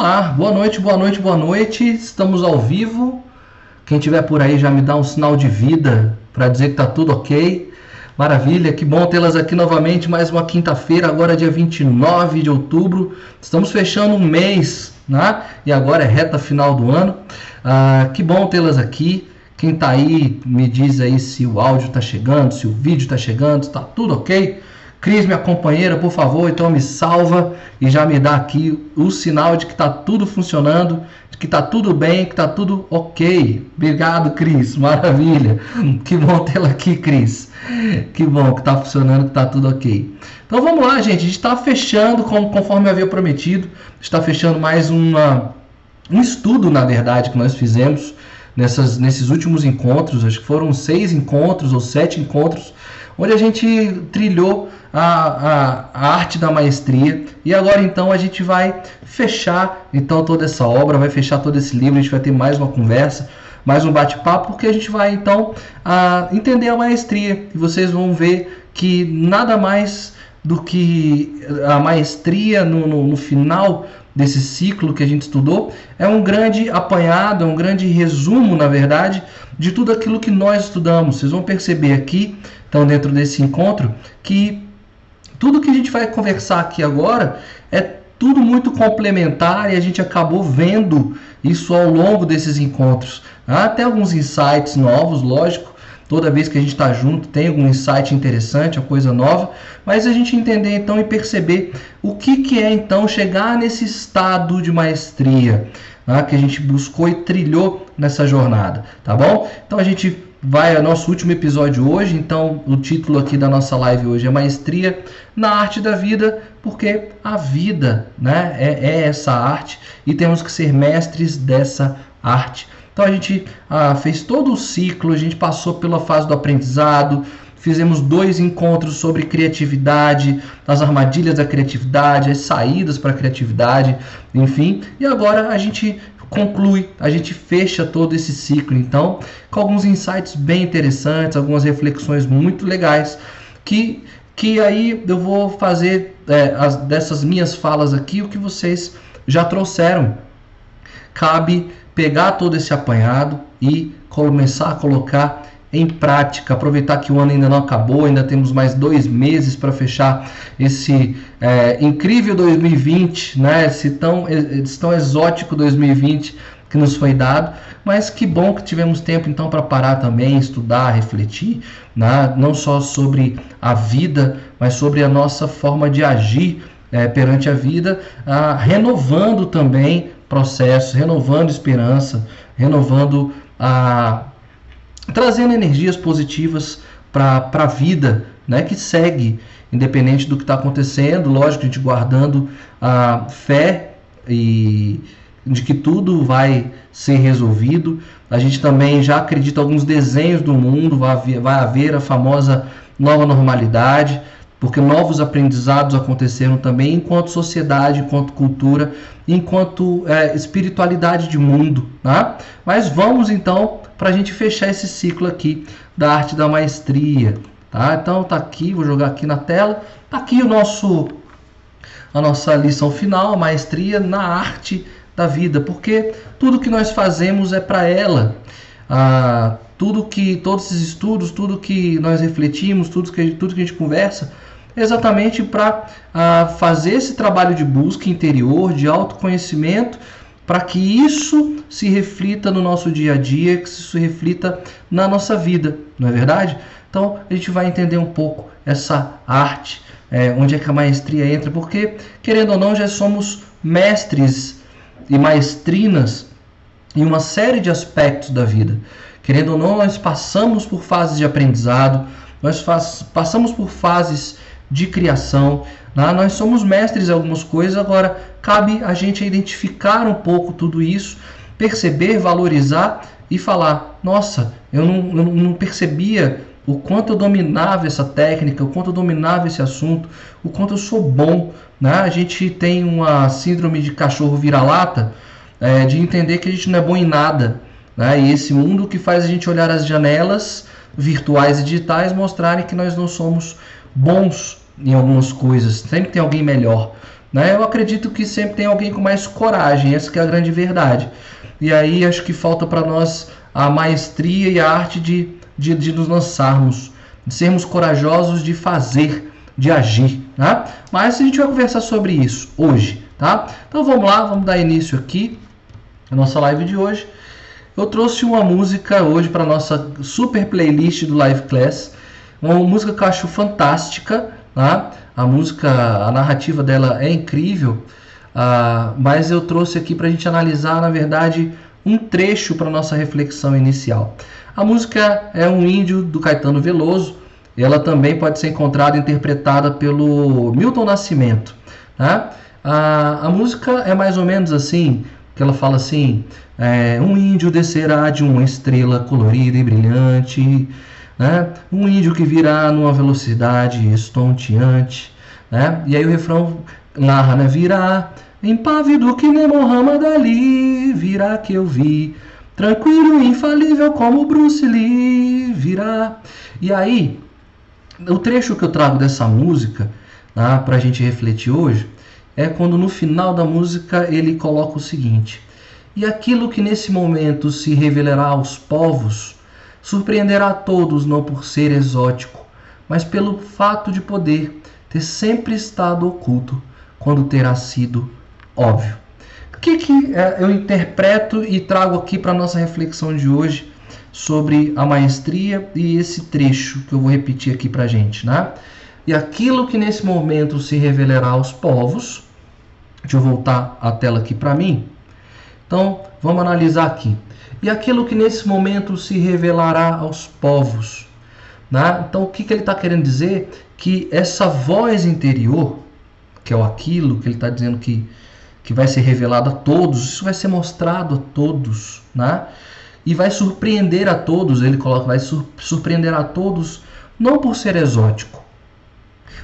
Olá, boa noite, boa noite, boa noite. Estamos ao vivo. Quem tiver por aí já me dá um sinal de vida para dizer que tá tudo ok. Maravilha, que bom tê-las aqui novamente. Mais uma quinta-feira, agora dia 29 de outubro. Estamos fechando um mês, né? E agora é reta final do ano. Ah, que bom tê-las aqui. Quem tá aí, me diz aí se o áudio tá chegando, se o vídeo tá chegando, está tudo ok. Cris, minha companheira, por favor, então me salva e já me dá aqui o sinal de que está tudo funcionando, de que está tudo bem, que está tudo ok. Obrigado, Cris, maravilha. Que bom tê-la aqui, Cris. Que bom que está funcionando, que está tudo ok. Então vamos lá, gente. A gente está fechando, conforme eu havia prometido, está fechando mais uma, um estudo, na verdade, que nós fizemos nessas, nesses últimos encontros. Acho que foram seis encontros ou sete encontros onde a gente trilhou a, a, a, arte da maestria. E agora então a gente vai fechar então toda essa obra, vai fechar todo esse livro, a gente vai ter mais uma conversa, mais um bate-papo, porque a gente vai então a, entender a maestria. E vocês vão ver que nada mais do que a maestria no, no, no final desse ciclo que a gente estudou é um grande apanhado, é um grande resumo, na verdade, de tudo aquilo que nós estudamos. Vocês vão perceber aqui então dentro desse encontro, que tudo que a gente vai conversar aqui agora é tudo muito complementar e a gente acabou vendo isso ao longo desses encontros. Há até alguns insights novos, lógico. Toda vez que a gente está junto tem algum insight interessante, uma coisa nova, mas a gente entender então e perceber o que, que é então chegar nesse estado de maestria né, que a gente buscou e trilhou nessa jornada, tá bom? Então a gente vai ao nosso último episódio hoje. Então, o título aqui da nossa live hoje é Maestria na Arte da Vida, porque a vida né, é, é essa arte e temos que ser mestres dessa arte. Então, a gente ah, fez todo o ciclo, a gente passou pela fase do aprendizado. Fizemos dois encontros sobre criatividade, as armadilhas da criatividade, as saídas para a criatividade, enfim. E agora a gente conclui, a gente fecha todo esse ciclo, então, com alguns insights bem interessantes, algumas reflexões muito legais, que, que aí eu vou fazer é, as, dessas minhas falas aqui o que vocês já trouxeram. Cabe pegar todo esse apanhado e começar a colocar em prática, aproveitar que o ano ainda não acabou, ainda temos mais dois meses para fechar esse é, incrível 2020, né? esse, tão, esse tão exótico 2020 que nos foi dado, mas que bom que tivemos tempo então para parar também, estudar, refletir, né? não só sobre a vida, mas sobre a nossa forma de agir é, perante a vida, ah, renovando também processos, renovando esperança, renovando a trazendo energias positivas para a vida né, que segue, independente do que está acontecendo, lógico, a gente guardando a fé e de que tudo vai ser resolvido. A gente também já acredita alguns desenhos do mundo, vai haver, vai haver a famosa nova normalidade, porque novos aprendizados aconteceram também enquanto sociedade, enquanto cultura, enquanto é, espiritualidade de mundo. Né? Mas vamos então para a gente fechar esse ciclo aqui da arte da maestria. Tá? Então tá aqui, vou jogar aqui na tela. Tá aqui o nosso a nossa lição final, a maestria na arte da vida, porque tudo que nós fazemos é para ela. Ah, tudo que todos esses estudos, tudo que nós refletimos, tudo que tudo que a gente conversa, exatamente para ah, fazer esse trabalho de busca interior, de autoconhecimento para que isso se reflita no nosso dia a dia, que isso reflita na nossa vida, não é verdade? Então a gente vai entender um pouco essa arte, é, onde é que a maestria entra, porque querendo ou não já somos mestres e maestrinas em uma série de aspectos da vida. Querendo ou não, nós passamos por fases de aprendizado, nós passamos por fases de criação, né? nós somos mestres em algumas coisas, agora cabe a gente identificar um pouco tudo isso, perceber, valorizar e falar: nossa, eu não, eu não percebia o quanto eu dominava essa técnica, o quanto eu dominava esse assunto, o quanto eu sou bom. Né? A gente tem uma síndrome de cachorro vira-lata, é, de entender que a gente não é bom em nada. Né? E esse mundo que faz a gente olhar as janelas virtuais e digitais mostrarem que nós não somos bons em algumas coisas, sempre tem alguém melhor. Né? Eu acredito que sempre tem alguém com mais coragem, essa é a grande verdade. E aí acho que falta para nós a maestria e a arte de, de, de, nos lançarmos, de sermos corajosos de fazer, de agir. Né? Mas a gente vai conversar sobre isso hoje. Tá? Então vamos lá, vamos dar início aqui à nossa live de hoje. Eu trouxe uma música hoje para nossa super playlist do Live Class, uma música que eu acho fantástica, tá? A música, a narrativa dela é incrível, uh, mas eu trouxe aqui para a gente analisar, na verdade, um trecho para nossa reflexão inicial. A música é um índio do Caetano Veloso. Ela também pode ser encontrada interpretada pelo Milton Nascimento. Tá? A, a música é mais ou menos assim, que ela fala assim: é, um índio descerá de uma estrela colorida e brilhante né? Um índio que virá numa velocidade estonteante, né? E aí o refrão narra, né? Virá impávido que nem Mohamed Ali, virá que eu vi, tranquilo e infalível como Bruce Lee, virá. E aí, o trecho que eu trago dessa música, né, para a gente refletir hoje, é quando no final da música ele coloca o seguinte: E aquilo que nesse momento se revelará aos povos, Surpreenderá a todos não por ser exótico, mas pelo fato de poder ter sempre estado oculto quando terá sido óbvio. O que, que é, eu interpreto e trago aqui para nossa reflexão de hoje sobre a maestria e esse trecho que eu vou repetir aqui para gente, né? E aquilo que nesse momento se revelará aos povos, deixa eu voltar a tela aqui para mim. Então, vamos analisar aqui e aquilo que nesse momento se revelará aos povos. Né? Então, o que, que ele está querendo dizer? Que essa voz interior, que é o aquilo que ele está dizendo que, que vai ser revelado a todos, isso vai ser mostrado a todos, né? e vai surpreender a todos. Ele coloca, vai surpreender a todos, não por ser exótico,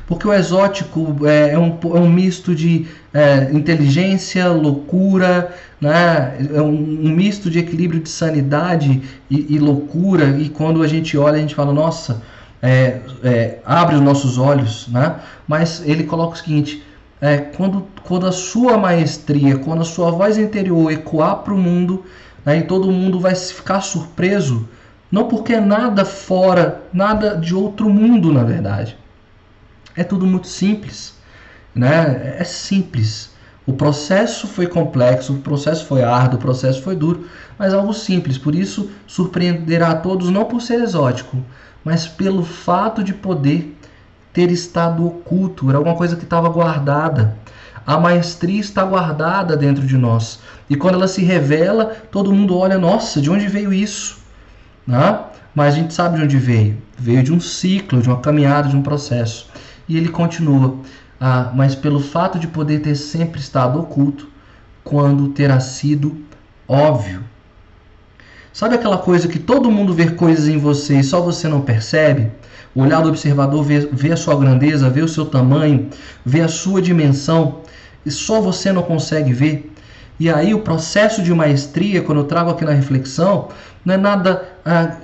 porque o exótico é, é, um, é um misto de é, inteligência, loucura, né? é um, um, misto de equilíbrio de sanidade e, e, loucura. E quando a gente olha, a gente fala, nossa, é, é, abre os nossos olhos. Né? Mas ele coloca o seguinte: é, quando, quando a sua maestria, quando a sua voz interior ecoar para o mundo, né, e todo mundo vai ficar surpreso, não porque é nada fora, nada de outro mundo, na verdade é tudo muito simples, né? É simples. O processo foi complexo, o processo foi árduo, o processo foi duro, mas algo simples. Por isso, surpreenderá a todos não por ser exótico, mas pelo fato de poder ter estado oculto, era alguma coisa que estava guardada. A maestria está guardada dentro de nós. E quando ela se revela, todo mundo olha, nossa, de onde veio isso? Né? Mas a gente sabe de onde veio. Veio de um ciclo, de uma caminhada, de um processo. E ele continua: ah, mas pelo fato de poder ter sempre estado oculto, quando terá sido óbvio. Sabe aquela coisa que todo mundo vê coisas em você e só você não percebe? O olhar do observador vê, vê a sua grandeza, vê o seu tamanho, vê a sua dimensão e só você não consegue ver. E aí o processo de maestria, quando eu trago aqui na reflexão, não é nada ah,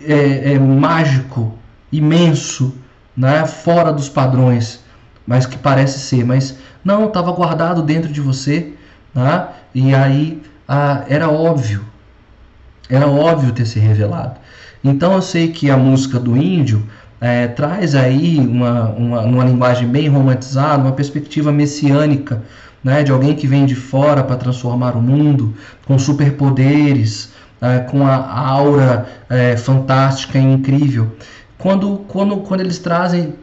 é, é mágico, imenso, né, fora dos padrões, mas que parece ser, mas não, estava guardado dentro de você, né, e aí ah, era óbvio, era óbvio ter se revelado. Então eu sei que a música do índio é, traz aí uma, uma, uma linguagem bem romantizada, uma perspectiva messiânica, né, de alguém que vem de fora para transformar o mundo, com superpoderes, é, com a aura é, fantástica e incrível quando, quando, quando eles trazem,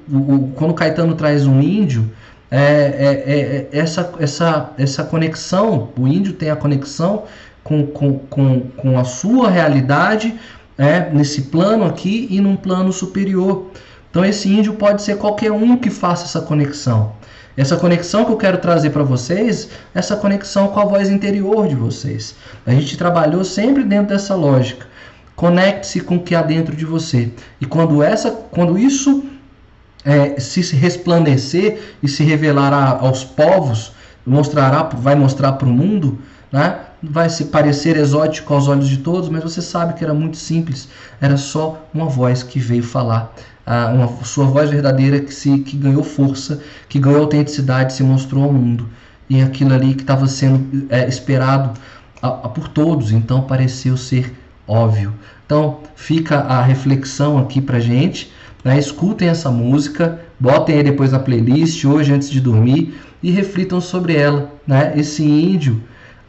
quando o Caetano traz um índio, é, é, é, é, essa, essa, essa conexão, o índio tem a conexão com, com, com, com a sua realidade, é, nesse plano aqui e num plano superior. Então esse índio pode ser qualquer um que faça essa conexão. Essa conexão que eu quero trazer para vocês, essa conexão com a voz interior de vocês. A gente trabalhou sempre dentro dessa lógica. Conecte-se com o que há dentro de você. E quando, essa, quando isso é, se resplandecer e se revelará aos povos, mostrará, vai mostrar para o mundo, né? vai se parecer exótico aos olhos de todos, mas você sabe que era muito simples. Era só uma voz que veio falar, uma sua voz verdadeira que se que ganhou força, que ganhou autenticidade, se mostrou ao mundo e aquilo ali que estava sendo é, esperado a, a, por todos, então pareceu ser óbvio. Então fica a reflexão aqui para gente. Né? Escutem essa música, botem aí depois na playlist hoje antes de dormir e reflitam sobre ela. Né? Esse índio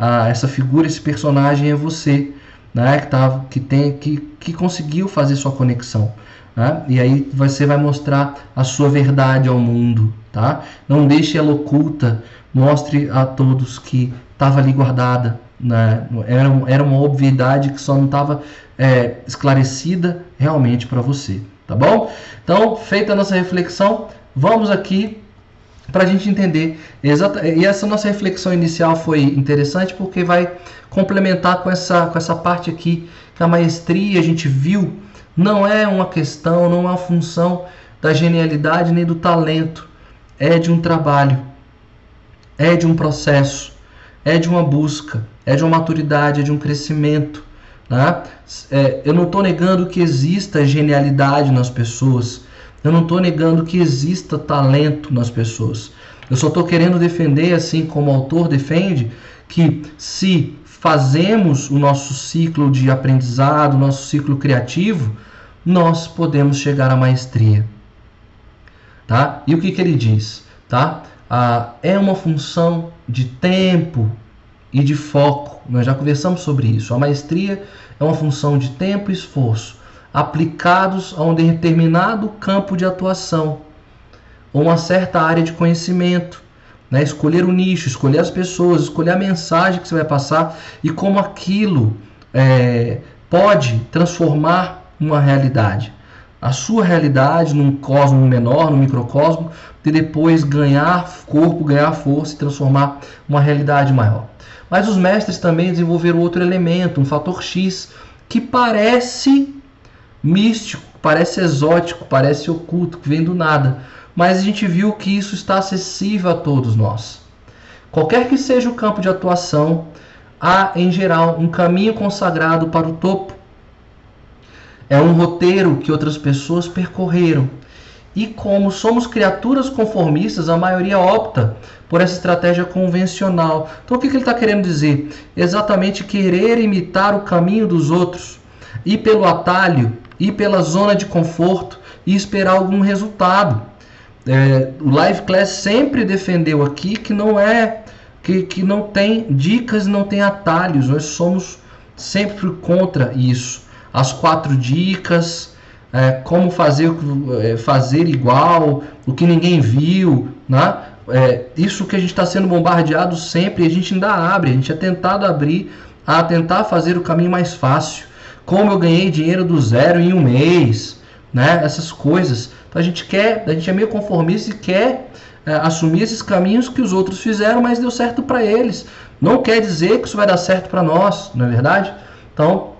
ah, essa figura, esse personagem é você, né? Que, tá, que, tem, que, que conseguiu fazer sua conexão. Né? E aí você vai mostrar a sua verdade ao mundo, tá? Não deixe ela oculta, mostre a todos que estava ali guardada, né? Era, era uma obviedade que só não estava é, esclarecida realmente para você, tá bom? Então, feita a nossa reflexão, vamos aqui para a gente entender. Exata, e essa nossa reflexão inicial foi interessante porque vai complementar com essa, com essa parte aqui, que a maestria a gente viu não é uma questão, não é uma função da genialidade nem do talento, é de um trabalho, é de um processo, é de uma busca, é de uma maturidade, é de um crescimento. Né? É, eu não estou negando que exista genialidade nas pessoas, eu não estou negando que exista talento nas pessoas. Eu só estou querendo defender, assim como o autor defende, que se fazemos o nosso ciclo de aprendizado, nosso ciclo criativo, nós podemos chegar à maestria. Tá? E o que, que ele diz? Tá? Ah, é uma função de tempo e de foco. Nós já conversamos sobre isso. A maestria é uma função de tempo e esforço aplicados a um determinado campo de atuação ou uma certa área de conhecimento. Né? Escolher o nicho, escolher as pessoas, escolher a mensagem que você vai passar e como aquilo é, pode transformar uma realidade. A sua realidade num cosmo menor, num microcosmo, e depois ganhar corpo, ganhar força e transformar uma realidade maior. Mas os mestres também desenvolveram outro elemento, um fator X, que parece místico, parece exótico, parece oculto, que vem do nada. Mas a gente viu que isso está acessível a todos nós. Qualquer que seja o campo de atuação, há em geral um caminho consagrado para o topo. É um roteiro que outras pessoas percorreram. E como somos criaturas conformistas, a maioria opta por essa estratégia convencional. Então, o que ele está querendo dizer? Exatamente querer imitar o caminho dos outros, ir pelo atalho, ir pela zona de conforto e esperar algum resultado. É, o Live Class sempre defendeu aqui que não é que, que não tem dicas, não tem atalhos. Nós somos sempre contra isso. As quatro dicas, é, como fazer, é, fazer igual, o que ninguém viu, né? É, isso que a gente está sendo bombardeado sempre, a gente ainda abre, a gente é tentado abrir a tentar fazer o caminho mais fácil como eu ganhei dinheiro do zero em um mês, né? Essas coisas. Então a gente quer, a gente é meio conformista e quer é, assumir esses caminhos que os outros fizeram, mas deu certo para eles. Não quer dizer que isso vai dar certo para nós, não é verdade? Então,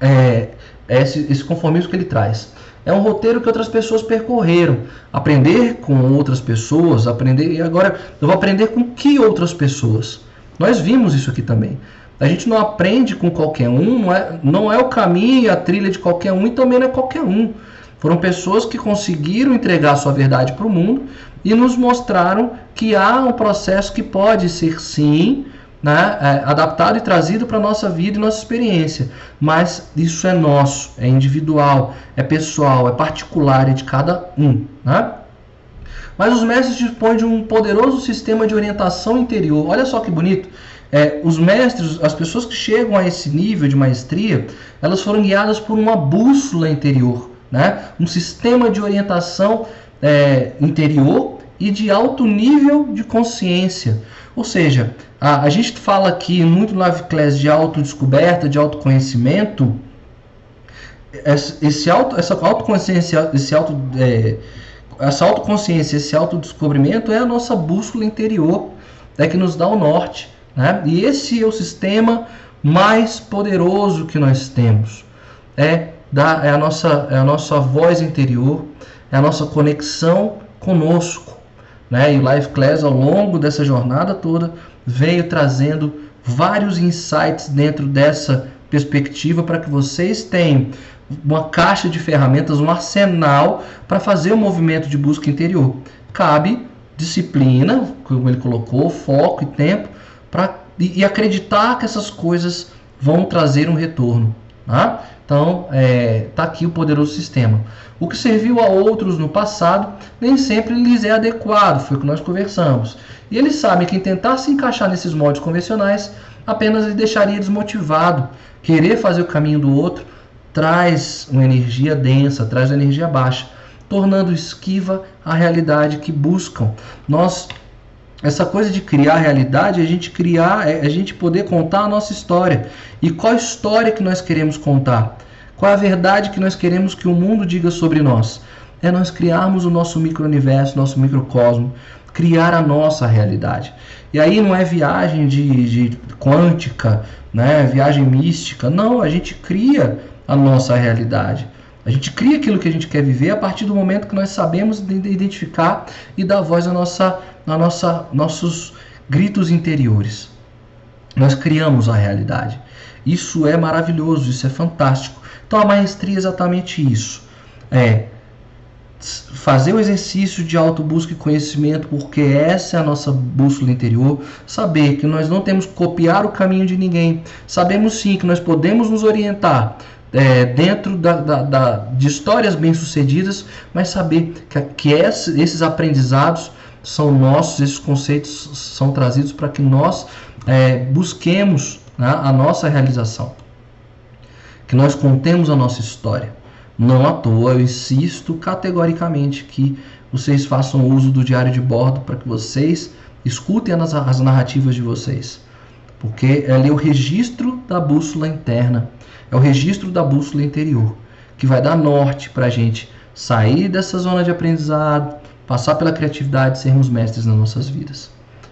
é, esse, esse conformismo que ele traz. É um roteiro que outras pessoas percorreram. Aprender com outras pessoas, aprender. E agora eu vou aprender com que outras pessoas? Nós vimos isso aqui também. A gente não aprende com qualquer um, não é, não é o caminho e a trilha de qualquer um e também não é qualquer um. Foram pessoas que conseguiram entregar a sua verdade para o mundo e nos mostraram que há um processo que pode ser sim né, é, adaptado e trazido para a nossa vida e nossa experiência. Mas isso é nosso, é individual, é pessoal, é particular, é de cada um. Né? Mas os mestres dispõem de um poderoso sistema de orientação interior. Olha só que bonito. É, os mestres, as pessoas que chegam a esse nível de maestria, elas foram guiadas por uma bússola interior, né? um sistema de orientação é, interior e de alto nível de consciência. Ou seja, a, a gente fala aqui muito no Class de autodescoberta, de autoconhecimento. Esse auto, essa autoconsciência, esse auto, é, essa autoconsciência, esse autodescobrimento é a nossa bússola interior, é que nos dá o norte. Né? E esse é o sistema mais poderoso que nós temos. É, da, é, a nossa, é a nossa voz interior, é a nossa conexão conosco. Né? E o Life Class, ao longo dessa jornada toda, veio trazendo vários insights dentro dessa perspectiva para que vocês tenham uma caixa de ferramentas, um arsenal para fazer o movimento de busca interior. Cabe disciplina, como ele colocou, foco e tempo para e, e, acreditar que essas coisas vão trazer um retorno. Tá? Então, é, tá aqui o poderoso sistema. O que serviu a outros no passado nem sempre lhes é adequado, foi o que nós conversamos. E eles sabem que tentar se encaixar nesses moldes convencionais apenas lhe deixaria desmotivado. Querer fazer o caminho do outro traz uma energia densa, traz uma energia baixa, tornando esquiva a realidade que buscam. Nós essa coisa de criar realidade, a gente criar, é a gente poder contar a nossa história. E qual a história que nós queremos contar? Qual a verdade que nós queremos que o mundo diga sobre nós? É nós criarmos o nosso micro-universo, nosso microcosmo, criar a nossa realidade. E aí não é viagem de, de quântica, né? viagem mística. Não, a gente cria a nossa realidade. A gente cria aquilo que a gente quer viver a partir do momento que nós sabemos identificar e dar voz à nossa, à nossa, nossos gritos interiores. Nós criamos a realidade. Isso é maravilhoso, isso é fantástico. Então a maestria é exatamente isso. É fazer o exercício de autobusca e conhecimento, porque essa é a nossa bússola interior, saber que nós não temos que copiar o caminho de ninguém, sabemos sim que nós podemos nos orientar é, dentro da, da, da, de histórias bem-sucedidas, mas saber que, que esses aprendizados são nossos, esses conceitos são trazidos para que nós é, busquemos né, a nossa realização, que nós contemos a nossa história. Não à toa, eu insisto categoricamente que vocês façam uso do diário de bordo para que vocês escutem as, as narrativas de vocês, porque é ali o registro da bússola interna é o registro da bússola interior, que vai dar norte para a gente sair dessa zona de aprendizado, passar pela criatividade, sermos mestres nas nossas vidas.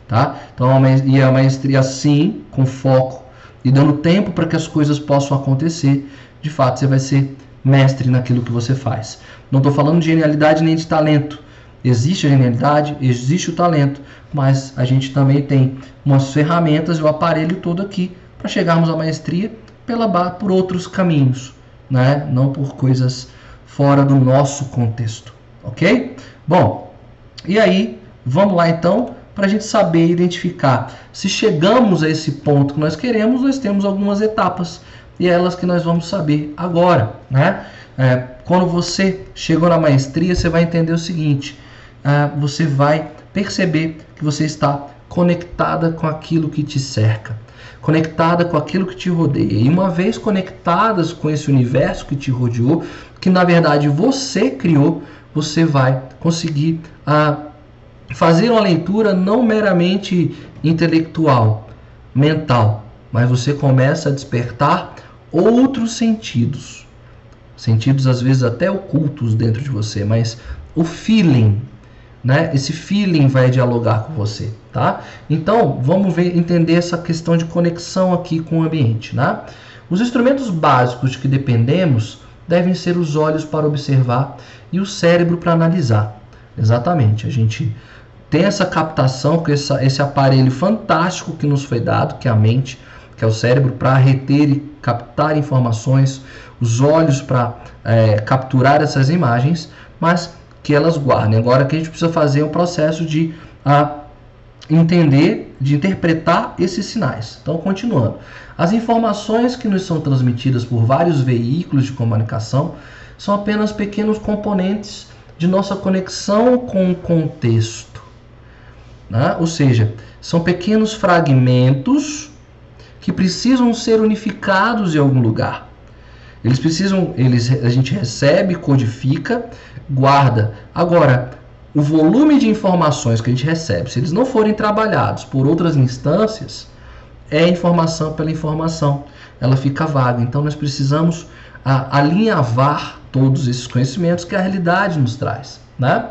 Tá? Então, e a maestria assim, com foco e dando tempo para que as coisas possam acontecer, de fato você vai ser mestre naquilo que você faz. Não estou falando de genialidade nem de talento. Existe a genialidade, existe o talento, mas a gente também tem umas ferramentas e o aparelho todo aqui para chegarmos à maestria pela, por outros caminhos, né? não por coisas fora do nosso contexto, ok? Bom, e aí, vamos lá então, para a gente saber identificar. Se chegamos a esse ponto que nós queremos, nós temos algumas etapas, e é elas que nós vamos saber agora, né? É, quando você chegou na maestria, você vai entender o seguinte: é, você vai perceber que você está conectada com aquilo que te cerca conectada com aquilo que te rodeia. E uma vez conectadas com esse universo que te rodeou, que na verdade você criou, você vai conseguir ah, fazer uma leitura não meramente intelectual, mental, mas você começa a despertar outros sentidos. Sentidos às vezes até ocultos dentro de você, mas o feeling, né? Esse feeling vai dialogar com você, tá? Então, vamos ver, entender essa questão de conexão aqui com o ambiente, né? Os instrumentos básicos de que dependemos devem ser os olhos para observar e o cérebro para analisar. Exatamente, a gente tem essa captação com essa, esse aparelho fantástico que nos foi dado, que é a mente, que é o cérebro, para reter e captar informações, os olhos para é, capturar essas imagens, mas que elas guardem. Agora que a gente precisa fazer um processo de entender, de interpretar esses sinais. Então, continuando. As informações que nos são transmitidas por vários veículos de comunicação são apenas pequenos componentes de nossa conexão com o contexto. Né? Ou seja, são pequenos fragmentos que precisam ser unificados em algum lugar. Eles precisam, eles, a gente recebe, codifica, guarda. Agora, o volume de informações que a gente recebe, se eles não forem trabalhados por outras instâncias, é informação pela informação. Ela fica vaga. Então nós precisamos a, alinhavar todos esses conhecimentos que a realidade nos traz. Né?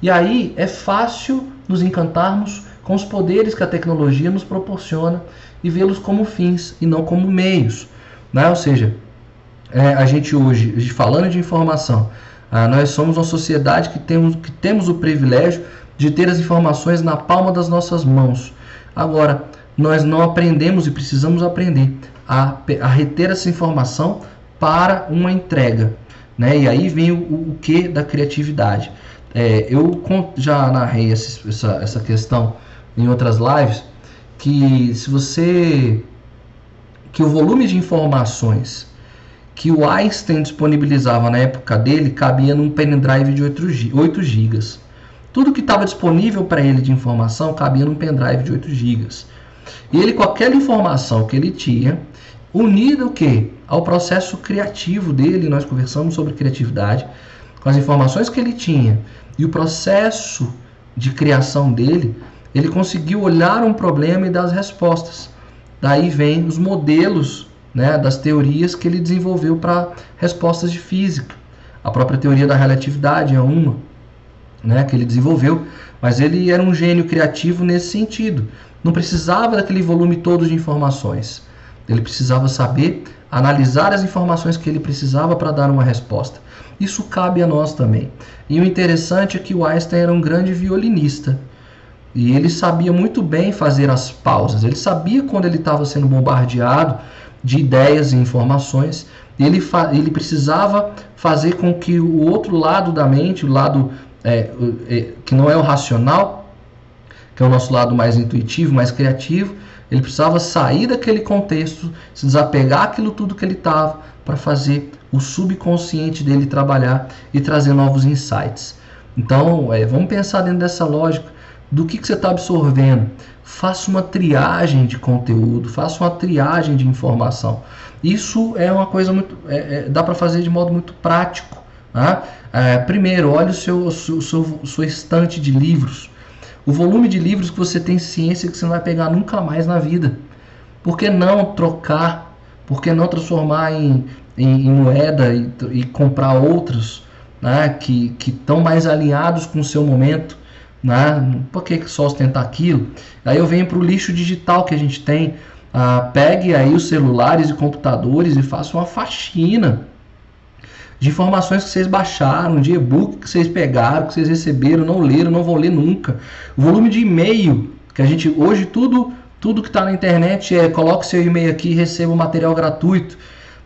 E aí é fácil nos encantarmos com os poderes que a tecnologia nos proporciona e vê-los como fins e não como meios. Né? Ou seja, é, a gente hoje, falando de informação, ah, nós somos uma sociedade que temos, que temos o privilégio de ter as informações na palma das nossas mãos. Agora, nós não aprendemos e precisamos aprender a, a reter essa informação para uma entrega. Né? E aí vem o, o que da criatividade. É, eu já narrei essa, essa questão em outras lives, que se você que o volume de informações que o Einstein disponibilizava na época dele cabia num pendrive de 8 GB. Tudo que estava disponível para ele de informação cabia num pendrive de 8 GB. E ele, com aquela informação que ele tinha, unida o que? Ao processo criativo dele, nós conversamos sobre criatividade, com as informações que ele tinha e o processo de criação dele, ele conseguiu olhar um problema e dar as respostas. Daí vem os modelos né, das teorias que ele desenvolveu para respostas de física. A própria teoria da relatividade é uma né, que ele desenvolveu, mas ele era um gênio criativo nesse sentido. Não precisava daquele volume todo de informações. Ele precisava saber analisar as informações que ele precisava para dar uma resposta. Isso cabe a nós também. E o interessante é que o Einstein era um grande violinista. E ele sabia muito bem fazer as pausas. Ele sabia quando ele estava sendo bombardeado de ideias e informações. Ele, ele precisava fazer com que o outro lado da mente, o lado é, é, que não é o racional, que é o nosso lado mais intuitivo, mais criativo, ele precisava sair daquele contexto, se desapegar aquilo tudo que ele estava para fazer o subconsciente dele trabalhar e trazer novos insights. Então, é, vamos pensar dentro dessa lógica do que, que você está absorvendo. Faça uma triagem de conteúdo, faça uma triagem de informação. Isso é uma coisa muito. É, é, dá para fazer de modo muito prático. Tá? É, primeiro, olhe o seu, o seu, o sua estante de livros. O volume de livros que você tem ciência que você não vai pegar nunca mais na vida. Por que não trocar? Por que não transformar em, em, em moeda e, e, comprar outros né, que estão mais alinhados com o seu momento? Né? Por que só ostentar aquilo? Aí eu venho para o lixo digital que a gente tem. Ah, pegue aí os celulares e computadores e faça uma faxina de informações que vocês baixaram, de e-book que vocês pegaram, que vocês receberam, não leram, não vão ler nunca. O volume de e-mail que a gente hoje tudo tudo que está na internet é coloque seu e-mail aqui e receba o material gratuito.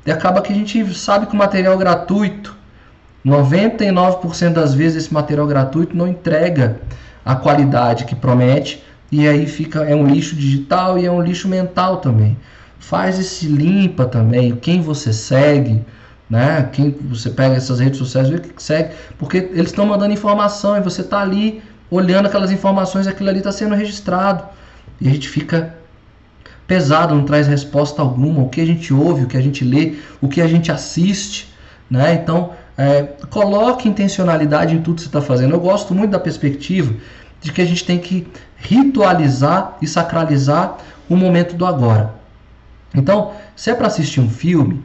E acaba que a gente sabe que o material gratuito, 99% das vezes esse material gratuito não entrega a qualidade que promete e aí fica é um lixo digital e é um lixo mental também. Faz esse limpa também, quem você segue, né? Quem você pega essas redes sociais, vê que segue, porque eles estão mandando informação e você está ali olhando aquelas informações, aquilo ali está sendo registrado e a gente fica pesado, não traz resposta alguma. O que a gente ouve, o que a gente lê, o que a gente assiste, né? Então é, coloque intencionalidade em tudo que você está fazendo. Eu gosto muito da perspectiva de que a gente tem que ritualizar e sacralizar o momento do agora. Então, se é para assistir um filme,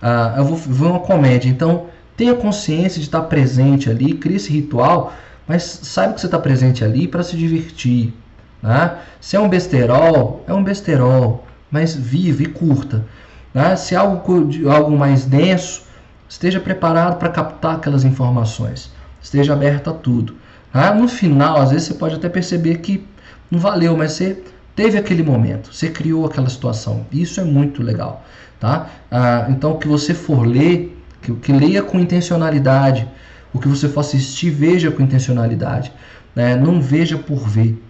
ah, eu vou ver uma comédia. Então, tenha consciência de estar presente ali, crie esse ritual, mas saiba que você está presente ali para se divertir. Né? Se é um besterol, é um besterol, mas vive e curta. Né? Se é algo, algo mais denso, esteja preparado para captar aquelas informações. Esteja aberto a tudo. Né? No final, às vezes você pode até perceber que não valeu, mas você teve aquele momento, você criou aquela situação. Isso é muito legal. Tá? Ah, então, o que você for ler, que, que leia com intencionalidade. O que você for assistir, veja com intencionalidade. Né? Não veja por ver.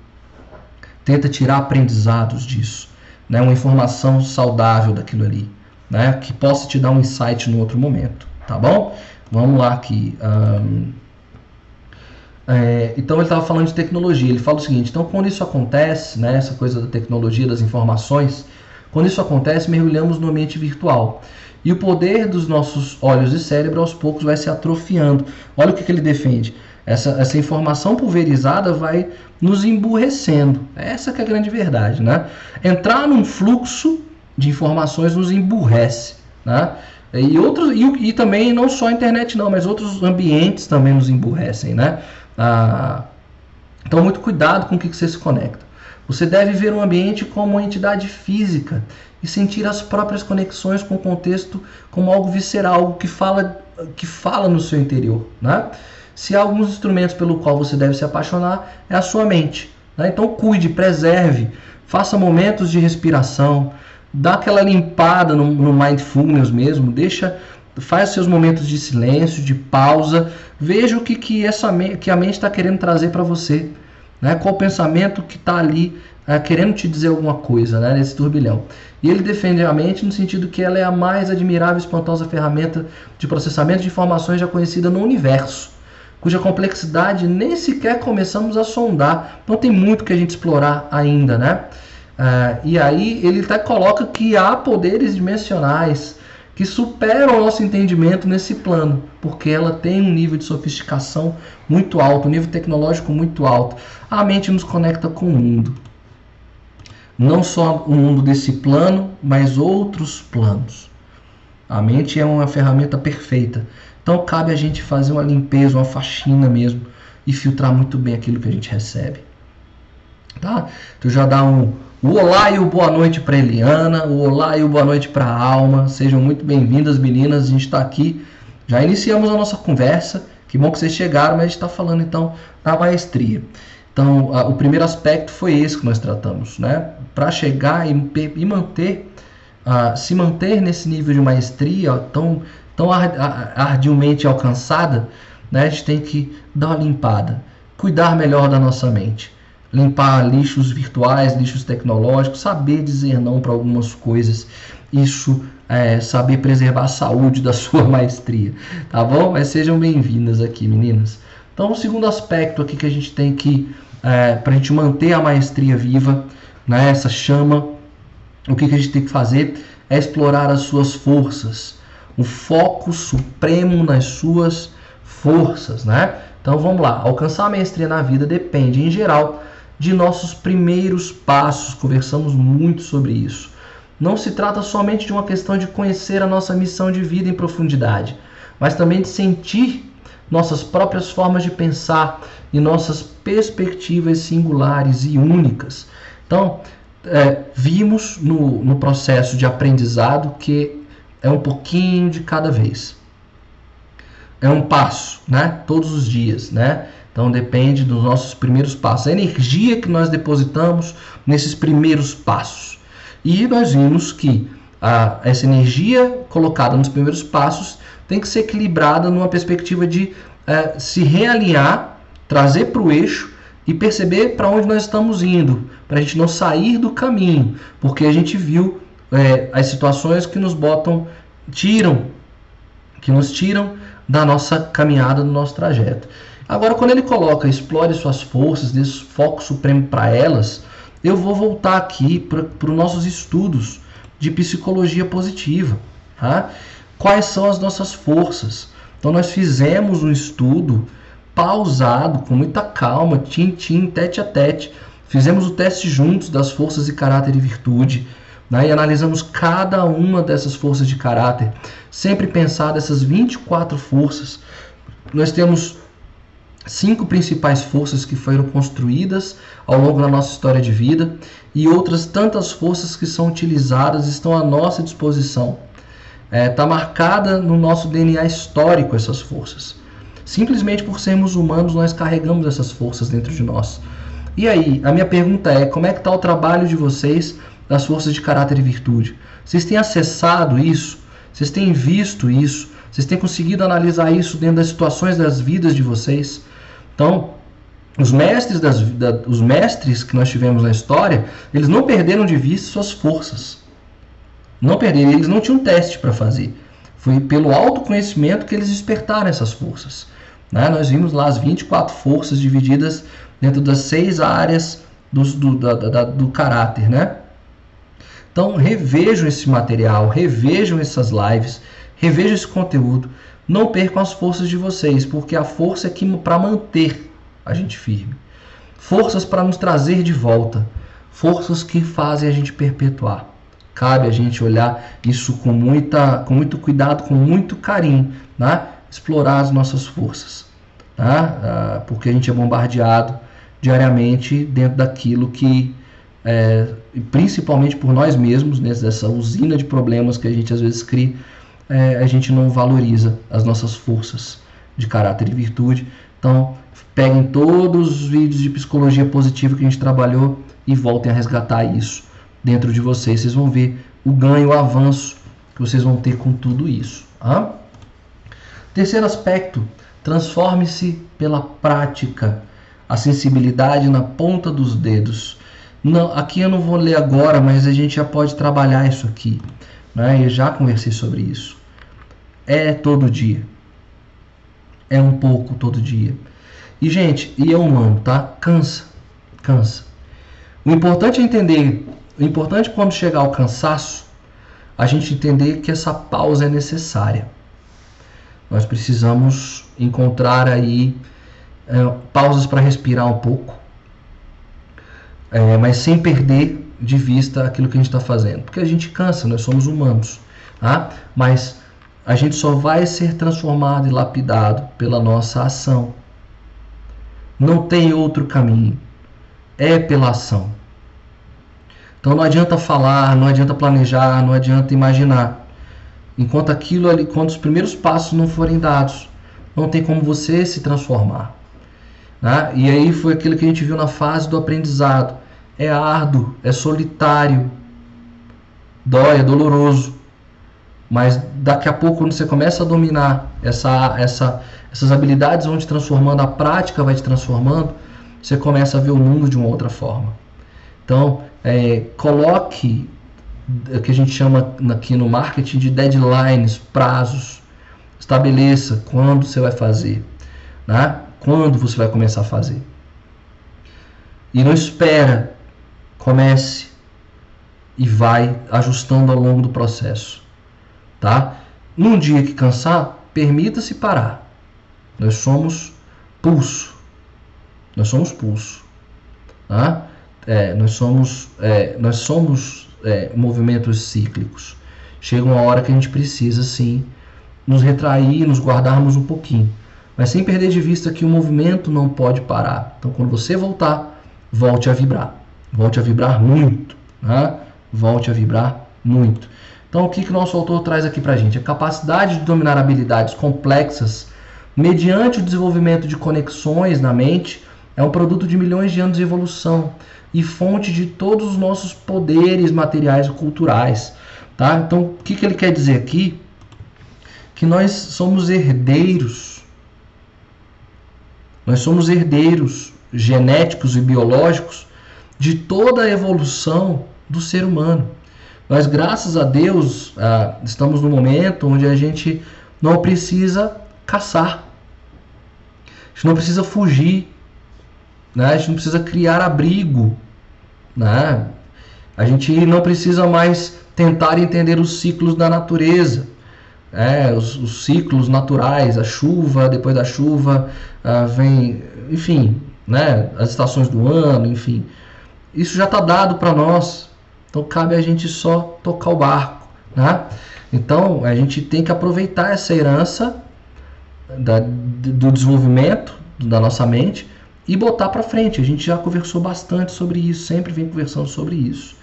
Tenta tirar aprendizados disso. Né? Uma informação saudável daquilo ali. Né? Que possa te dar um insight no outro momento. Tá bom? Vamos lá aqui. Um, é, então ele estava falando de tecnologia. Ele fala o seguinte: então quando isso acontece, né, essa coisa da tecnologia, das informações, quando isso acontece, mergulhamos no ambiente virtual. E o poder dos nossos olhos e cérebro aos poucos vai se atrofiando. Olha o que, que ele defende. Essa, essa informação pulverizada vai nos emburrecendo. Essa é a grande verdade. Né? Entrar num fluxo de informações nos emburrece. Né? E, outros, e, e também não só a internet não, mas outros ambientes também nos emburrecem. Né? Ah, então muito cuidado com o que, que você se conecta. Você deve ver o ambiente como uma entidade física e sentir as próprias conexões com o contexto como algo visceral, algo que fala, que fala no seu interior. Né? Se há alguns instrumentos pelo qual você deve se apaixonar, é a sua mente. Né? Então cuide, preserve, faça momentos de respiração, dá aquela limpada no, no mindfulness mesmo, deixa, faz seus momentos de silêncio, de pausa, veja o que, que, essa, que a mente está querendo trazer para você. Né? Qual o pensamento que está ali é, querendo te dizer alguma coisa né, nesse turbilhão. E ele defende a mente no sentido que ela é a mais admirável e espantosa ferramenta de processamento de informações já conhecida no universo, cuja complexidade nem sequer começamos a sondar. Então tem muito que a gente explorar ainda, né? Uh, e aí ele até coloca que há poderes dimensionais que superam o nosso entendimento nesse plano, porque ela tem um nível de sofisticação muito alto, um nível tecnológico muito alto. A mente nos conecta com o mundo não só o mundo desse plano, mas outros planos. A mente é uma ferramenta perfeita. Então cabe a gente fazer uma limpeza, uma faxina mesmo e filtrar muito bem aquilo que a gente recebe. Tá? Tu já dá um o olá e o boa noite para Eliana, o olá e o boa noite para Alma. Sejam muito bem-vindas, meninas. A gente está aqui, já iniciamos a nossa conversa. Que bom que vocês chegaram, mas a gente está falando então da maestria. Então, a, o primeiro aspecto foi esse que nós tratamos, né? Para chegar e, e manter, se manter nesse nível de maestria tão, tão arduamente alcançada, né? A gente tem que dar uma limpada, cuidar melhor da nossa mente, limpar lixos virtuais, lixos tecnológicos, saber dizer não para algumas coisas. Isso é saber preservar a saúde da sua maestria, tá bom? Mas sejam bem-vindas aqui, meninas. Então, o segundo aspecto aqui que a gente tem que, é, para a gente manter a maestria viva, né, essa chama, o que, que a gente tem que fazer é explorar as suas forças, o foco supremo nas suas forças, né? Então vamos lá, alcançar a maestria na vida depende, em geral, de nossos primeiros passos. Conversamos muito sobre isso. Não se trata somente de uma questão de conhecer a nossa missão de vida em profundidade, mas também de sentir nossas próprias formas de pensar e nossas perspectivas singulares e únicas. Então, é, vimos no, no processo de aprendizado que é um pouquinho de cada vez. É um passo, né? Todos os dias, né? Então depende dos nossos primeiros passos, a energia que nós depositamos nesses primeiros passos. E nós vimos que a, essa energia colocada nos primeiros passos tem que ser equilibrada numa perspectiva de é, se realinhar, trazer para o eixo e perceber para onde nós estamos indo, para a gente não sair do caminho, porque a gente viu é, as situações que nos botam, tiram, que nos tiram da nossa caminhada, do nosso trajeto. Agora, quando ele coloca explore suas forças, dê foco supremo para elas, eu vou voltar aqui para os nossos estudos de psicologia positiva. Tá? quais são as nossas forças. Então nós fizemos um estudo pausado, com muita calma, tim-tim, tete a tete. Fizemos o teste juntos das forças de caráter e virtude. Né? E analisamos cada uma dessas forças de caráter. Sempre pensar essas 24 forças. Nós temos cinco principais forças que foram construídas ao longo da nossa história de vida e outras tantas forças que são utilizadas estão à nossa disposição está é, tá marcada no nosso DNA histórico essas forças. Simplesmente por sermos humanos, nós carregamos essas forças dentro de nós. E aí, a minha pergunta é: como é que está o trabalho de vocês das forças de caráter e virtude? Vocês têm acessado isso? Vocês têm visto isso? Vocês têm conseguido analisar isso dentro das situações das vidas de vocês? Então, os mestres, das, da, os mestres que nós tivemos na história, eles não perderam de vista suas forças. Não perderam, eles não tinham teste para fazer. Foi pelo autoconhecimento que eles despertaram essas forças. Né? Nós vimos lá as 24 forças divididas dentro das seis áreas do, do, da, da, do caráter. Né? Então revejam esse material, revejam essas lives, revejam esse conteúdo. Não percam as forças de vocês, porque a força é que para manter a gente firme. Forças para nos trazer de volta. Forças que fazem a gente perpetuar. Cabe a gente olhar isso com, muita, com muito cuidado, com muito carinho, né? explorar as nossas forças, tá? Ah, porque a gente é bombardeado diariamente dentro daquilo que, é, principalmente por nós mesmos, nessa né? usina de problemas que a gente às vezes cria, é, a gente não valoriza as nossas forças de caráter e virtude. Então, Peguem todos os vídeos de psicologia positiva que a gente trabalhou e voltem a resgatar isso dentro de vocês. Vocês vão ver o ganho, o avanço que vocês vão ter com tudo isso. Terceiro aspecto, transforme-se pela prática. A sensibilidade na ponta dos dedos. Não, aqui eu não vou ler agora, mas a gente já pode trabalhar isso aqui. Né? Eu já conversei sobre isso. É todo dia. É um pouco todo dia. E, gente, e é humano, tá? Cansa. Cansa. O importante é entender, o importante quando chegar ao cansaço, a gente entender que essa pausa é necessária. Nós precisamos encontrar aí é, pausas para respirar um pouco, é, mas sem perder de vista aquilo que a gente está fazendo, porque a gente cansa, nós somos humanos, tá? Mas a gente só vai ser transformado e lapidado pela nossa ação. Não tem outro caminho. É pela ação. Então não adianta falar, não adianta planejar, não adianta imaginar. Enquanto aquilo ali, quando os primeiros passos não forem dados, não tem como você se transformar. Né? E aí foi aquilo que a gente viu na fase do aprendizado. É árduo, é solitário, dói, é doloroso. Mas daqui a pouco, quando você começa a dominar essa, essa, essas habilidades, vão te transformando, a prática vai te transformando, você começa a ver o mundo de uma outra forma. Então, é, coloque o que a gente chama aqui no marketing de deadlines, prazos. Estabeleça quando você vai fazer, né? quando você vai começar a fazer. E não espera, comece e vai ajustando ao longo do processo tá? Num dia que cansar, permita-se parar. Nós somos pulso. Nós somos pulso. Tá? É, nós somos, é, nós somos é, movimentos cíclicos. Chega uma hora que a gente precisa, sim, nos retrair, nos guardarmos um pouquinho. Mas sem perder de vista que o movimento não pode parar. Então, quando você voltar, volte a vibrar. Volte a vibrar muito. Né? Volte a vibrar muito. Então, o que, que nosso autor traz aqui para a gente? A capacidade de dominar habilidades complexas mediante o desenvolvimento de conexões na mente é um produto de milhões de anos de evolução e fonte de todos os nossos poderes materiais e culturais. Tá? Então, o que, que ele quer dizer aqui? Que nós somos herdeiros. Nós somos herdeiros genéticos e biológicos de toda a evolução do ser humano. Nós, graças a Deus, ah, estamos no momento onde a gente não precisa caçar, a gente não precisa fugir, né? a gente não precisa criar abrigo, né? a gente não precisa mais tentar entender os ciclos da natureza. É, os, os, ciclos naturais, a chuva, depois da chuva ah, vem, enfim, né, as estações do ano, enfim, isso já está dado para nós. Então cabe a gente só tocar o barco, né? Então a gente tem que aproveitar essa herança da, do desenvolvimento da nossa mente e botar para frente. A gente já conversou bastante sobre isso, sempre vem conversando sobre isso.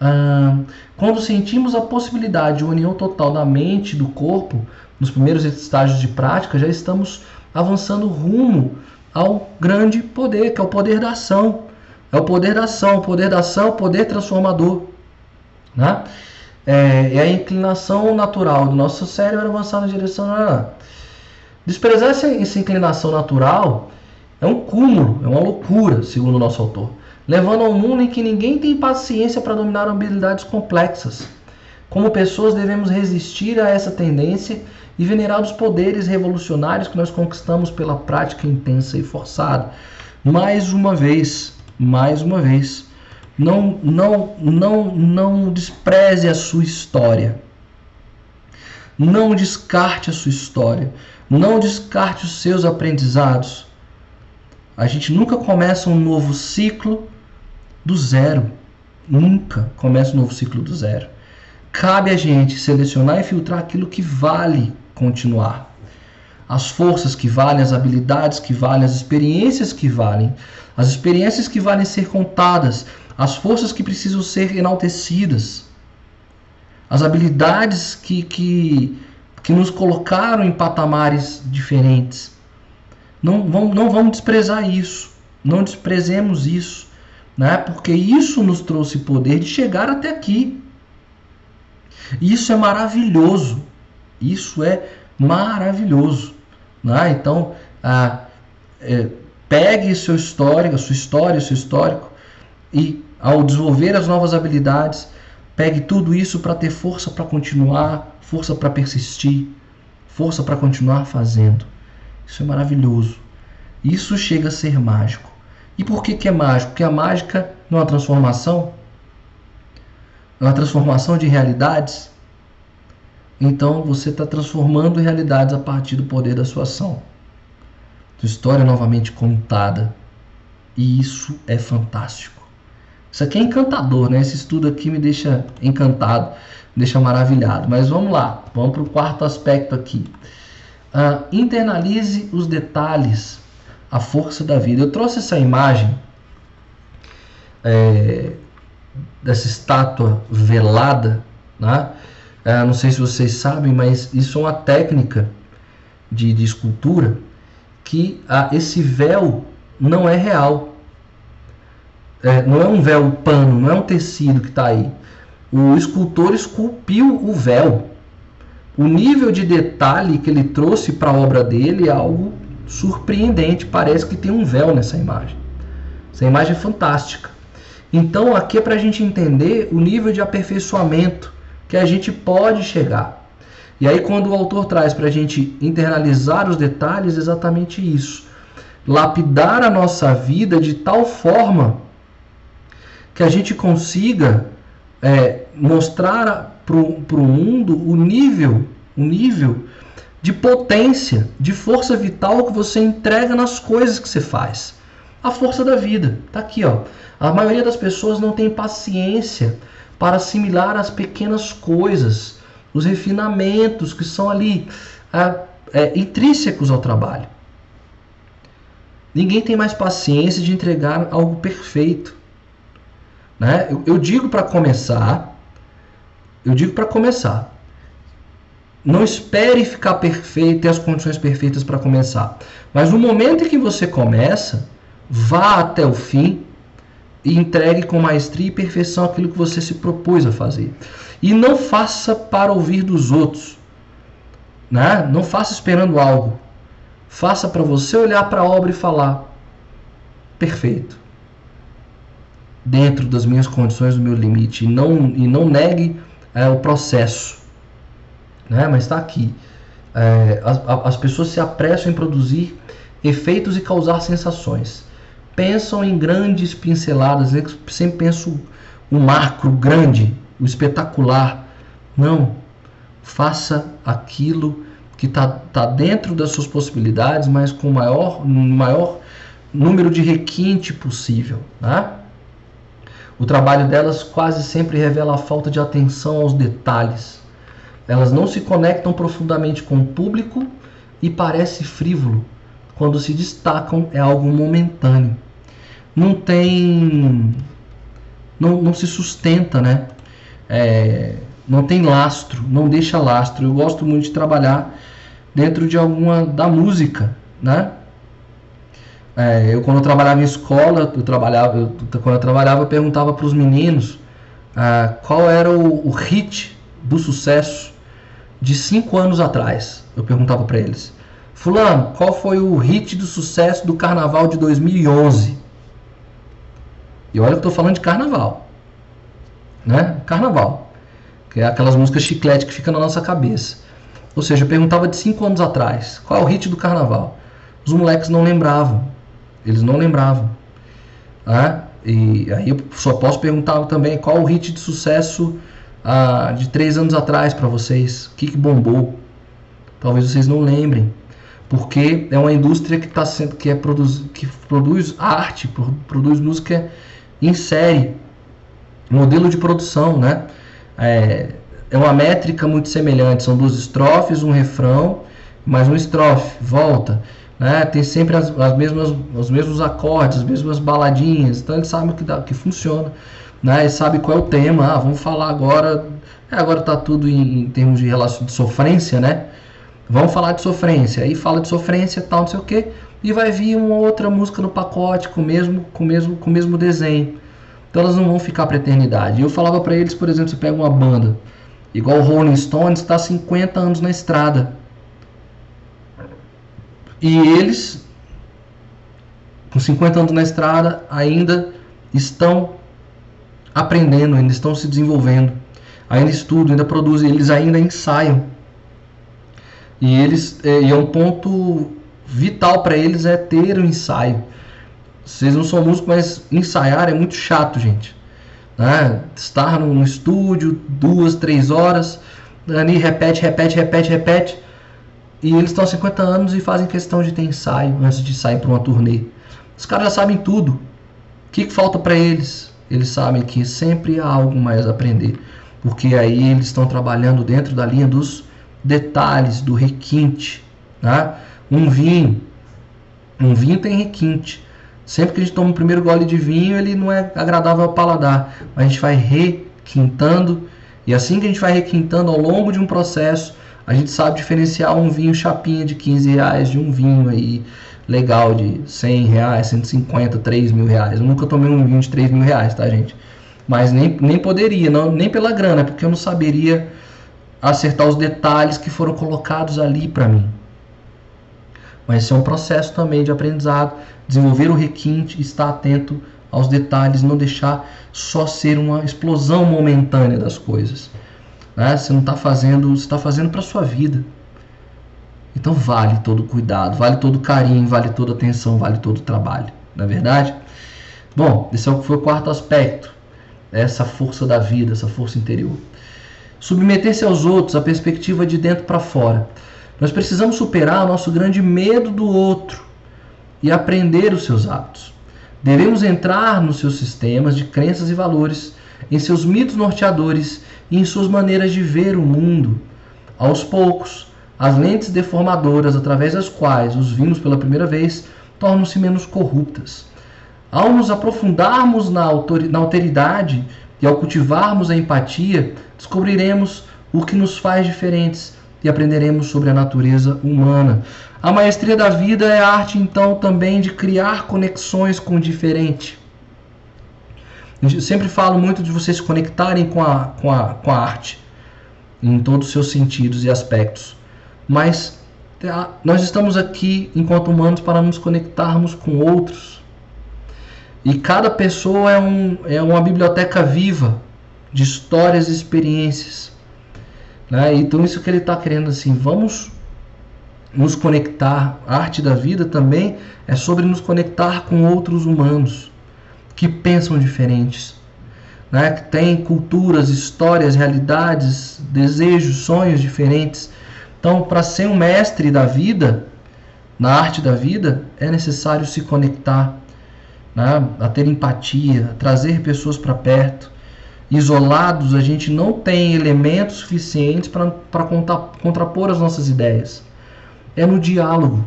Ah, quando sentimos a possibilidade de união total da mente e do corpo, nos primeiros estágios de prática, já estamos avançando rumo ao grande poder, que é o poder da ação. É o poder da ação, o poder da ação, o poder transformador. Né? É, é a inclinação natural do nosso cérebro avançar na direção. Desprezar essa, essa inclinação natural é um cúmulo, é uma loucura, segundo o nosso autor, levando a um mundo em que ninguém tem paciência para dominar habilidades complexas. Como pessoas, devemos resistir a essa tendência e venerar os poderes revolucionários que nós conquistamos pela prática intensa e forçada. Mais uma vez, mais uma vez, não, não, não, não despreze a sua história. Não descarte a sua história. Não descarte os seus aprendizados. A gente nunca começa um novo ciclo do zero. Nunca começa um novo ciclo do zero. Cabe a gente selecionar e filtrar aquilo que vale continuar. As forças que valem, as habilidades que valem, as experiências que valem, as experiências que valem ser contadas, as forças que precisam ser enaltecidas, as habilidades que, que, que nos colocaram em patamares diferentes. Não, vamos, não vamos desprezar isso. Não desprezemos isso. Né? Porque isso nos trouxe poder de chegar até aqui. Isso é maravilhoso. Isso é maravilhoso. Né? Então, ah, é, pegue seu histórico, a sua história, seu histórico, e ao desenvolver as novas habilidades, pegue tudo isso para ter força para continuar, força para persistir, força para continuar fazendo. Isso é maravilhoso. Isso chega a ser mágico. E por que, que é mágico? Porque a mágica não é uma transformação, é uma transformação de realidades. Então você está transformando realidades a partir do poder da sua ação. Sua história é novamente contada. E isso é fantástico. Isso aqui é encantador, né? Esse estudo aqui me deixa encantado, me deixa maravilhado. Mas vamos lá, vamos para o quarto aspecto aqui. Uh, internalize os detalhes, a força da vida. Eu trouxe essa imagem é, dessa estátua velada, né? Uh, não sei se vocês sabem, mas isso é uma técnica de, de escultura que uh, esse véu não é real. É, não é um véu pano, não é um tecido que está aí. O escultor esculpiu o véu o nível de detalhe que ele trouxe para a obra dele é algo surpreendente. Parece que tem um véu nessa imagem. Essa imagem é fantástica. Então, aqui é para a gente entender o nível de aperfeiçoamento que a gente pode chegar. E aí, quando o autor traz para a gente internalizar os detalhes, é exatamente isso. Lapidar a nossa vida de tal forma que a gente consiga é, mostrar para o mundo o nível, o nível de potência, de força vital que você entrega nas coisas que você faz. A força da vida. Tá aqui, ó. A maioria das pessoas não tem paciência para assimilar as pequenas coisas, os refinamentos que são ali é, é, intrínsecos ao trabalho. Ninguém tem mais paciência de entregar algo perfeito. Né? Eu, eu digo para começar eu digo para começar. Não espere ficar perfeito, ter as condições perfeitas para começar. Mas no momento em que você começa, vá até o fim e entregue com maestria e perfeição aquilo que você se propôs a fazer. E não faça para ouvir dos outros. Né? Não faça esperando algo. Faça para você olhar para a obra e falar: perfeito. Dentro das minhas condições, do meu limite. E não, e não negue é, o processo, né? mas está aqui. É, as, as pessoas se apressam em produzir efeitos e causar sensações. Pensam em grandes pinceladas, eu sempre penso o macro, grande, o espetacular. Não. Faça aquilo que está tá dentro das suas possibilidades, mas com o maior, maior número de requinte possível. Né? O trabalho delas quase sempre revela a falta de atenção aos detalhes. Elas não se conectam profundamente com o público e parece frívolo. Quando se destacam é algo momentâneo. Não tem. Não, não se sustenta, né? É, não tem lastro, não deixa lastro. Eu gosto muito de trabalhar dentro de alguma da música, né? É, eu quando eu trabalhava em escola, eu trabalhava, eu, quando eu trabalhava, eu perguntava para os meninos ah, qual era o, o, hit do sucesso de cinco anos atrás. Eu perguntava para eles, fulano, qual foi o hit do sucesso do Carnaval de 2011? E olha que eu estou falando de Carnaval, né? Carnaval, que é aquelas músicas chiclete que ficam na nossa cabeça. Ou seja, eu perguntava de cinco anos atrás, qual é o hit do Carnaval? Os moleques não lembravam. Eles não lembravam. Ah, e aí eu só posso perguntar também qual o hit de sucesso ah, de três anos atrás para vocês. O que, que bombou? Talvez vocês não lembrem. Porque é uma indústria que, tá sendo, que, é produz, que produz arte, produz música em série. Modelo de produção, né? É, é uma métrica muito semelhante. São duas estrofes, um refrão, mais uma estrofe, volta né? Tem sempre as, as, mesmas, os mesmos acordes, as mesmas baladinhas, então ele sabe que, dá, que funciona, né? Ele sabe qual é o tema, ah, vamos falar agora, é, agora está tudo em, em, termos de relação de sofrência, né? Vamos falar de sofrência, aí fala de sofrência tal, não sei o que, e vai vir uma outra música no pacote com o mesmo, com o mesmo, com o mesmo desenho. Então elas não vão ficar para eternidade. Eu falava para eles, por exemplo, você pega uma banda igual o Rolling Stones, está 50 anos na estrada. E eles, com 50 anos na estrada, ainda estão aprendendo, ainda estão se desenvolvendo, ainda estudam, ainda produzem, eles ainda ensaiam. E eles é, e é um ponto vital para eles é ter o um ensaio. Vocês não são músicos, mas ensaiar é muito chato, gente. Né? Estar no estúdio duas, três horas, ali repete, repete, repete, repete. E eles estão há 50 anos e fazem questão de ter ensaio antes de sair para uma turnê. Os caras já sabem tudo. O que, que falta para eles? Eles sabem que sempre há algo mais a aprender. Porque aí eles estão trabalhando dentro da linha dos detalhes, do requinte. Né? Um vinho. Um vinho tem requinte. Sempre que a gente toma o primeiro gole de vinho, ele não é agradável ao paladar. Mas a gente vai requintando. E assim que a gente vai requintando ao longo de um processo, a gente sabe diferenciar um vinho chapinha de 15 reais de um vinho aí legal de 100 reais, 150, 3 mil reais. Eu nunca tomei um vinho de 3 mil reais, tá, gente? Mas nem, nem poderia, não, nem pela grana, porque eu não saberia acertar os detalhes que foram colocados ali para mim. Mas isso é um processo também de aprendizado, desenvolver o requinte, estar atento aos detalhes, não deixar só ser uma explosão momentânea das coisas. Né? Você não está fazendo, você está fazendo para sua vida. Então vale todo cuidado, vale todo carinho, vale toda atenção, vale todo trabalho, não é verdade? Bom, esse é foi o quarto aspecto, essa força da vida, essa força interior. Submeter-se aos outros, a perspectiva de dentro para fora. Nós precisamos superar o nosso grande medo do outro e aprender os seus atos. Devemos entrar nos seus sistemas de crenças e valores, em seus mitos norteadores e em suas maneiras de ver o mundo. Aos poucos, as lentes deformadoras através das quais os vimos pela primeira vez tornam-se menos corruptas. Ao nos aprofundarmos na, na alteridade e ao cultivarmos a empatia, descobriremos o que nos faz diferentes e aprenderemos sobre a natureza humana. A maestria da vida é a arte, então, também de criar conexões com o diferente. Eu sempre falo muito de vocês se conectarem com a, com a, com a arte, em todos os seus sentidos e aspectos mas tá, nós estamos aqui enquanto humanos para nos conectarmos com outros. E cada pessoa é, um, é uma biblioteca viva de histórias e experiências. Né? Então isso que ele está querendo assim, vamos nos conectar. A arte da vida também é sobre nos conectar com outros humanos que pensam diferentes, né? que têm culturas, histórias, realidades, desejos, sonhos diferentes então, para ser um mestre da vida, na arte da vida, é necessário se conectar, né? a ter empatia, a trazer pessoas para perto. Isolados, a gente não tem elementos suficientes para contrapor as nossas ideias. É no diálogo.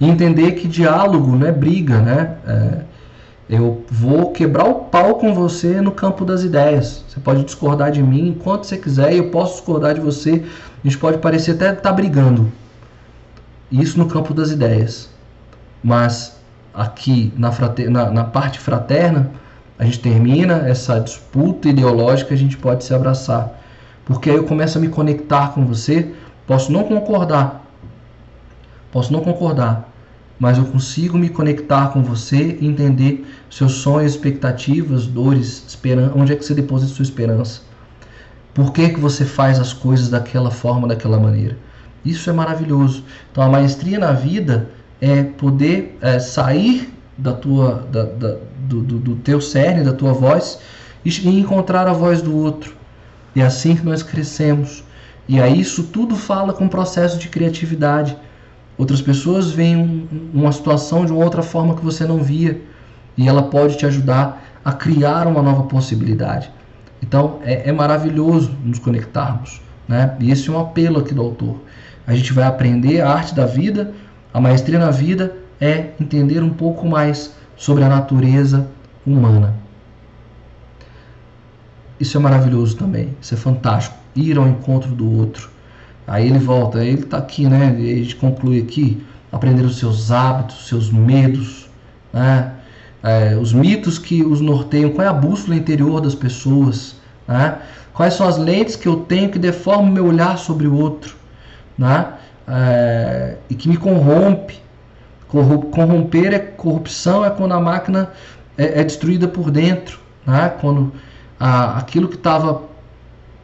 E entender que diálogo não é briga, né? É, eu vou quebrar o pau com você no campo das ideias. Você pode discordar de mim enquanto você quiser, eu posso discordar de você. A gente pode parecer até estar tá brigando. Isso no campo das ideias. Mas aqui na, frater, na, na parte fraterna, a gente termina essa disputa ideológica, a gente pode se abraçar. Porque aí eu começo a me conectar com você. Posso não concordar. Posso não concordar mas eu consigo me conectar com você e entender seus sonhos, expectativas, dores, esperança, onde é que você deposita sua esperança. Por que, que você faz as coisas daquela forma, daquela maneira? Isso é maravilhoso. Então a maestria na vida é poder é, sair da tua, da, da, do, do, do teu cerne, da tua voz e encontrar a voz do outro. É assim que nós crescemos. E aí isso tudo fala com o processo de criatividade Outras pessoas veem uma situação de uma outra forma que você não via e ela pode te ajudar a criar uma nova possibilidade. Então é, é maravilhoso nos conectarmos. Né? E esse é um apelo aqui do autor. A gente vai aprender a arte da vida, a maestria na vida é entender um pouco mais sobre a natureza humana. Isso é maravilhoso também, isso é fantástico. Ir ao encontro do outro, Aí ele volta, ele está aqui, né? A gente conclui aqui. aprender os seus hábitos, seus medos, né? é, os mitos que os norteiam, qual é a bússola interior das pessoas, né? quais são as lentes que eu tenho que deformam meu olhar sobre o outro, né? É, e que me corrompe. Corromper é corrupção, é quando a máquina é, é destruída por dentro, né? quando a, aquilo que estava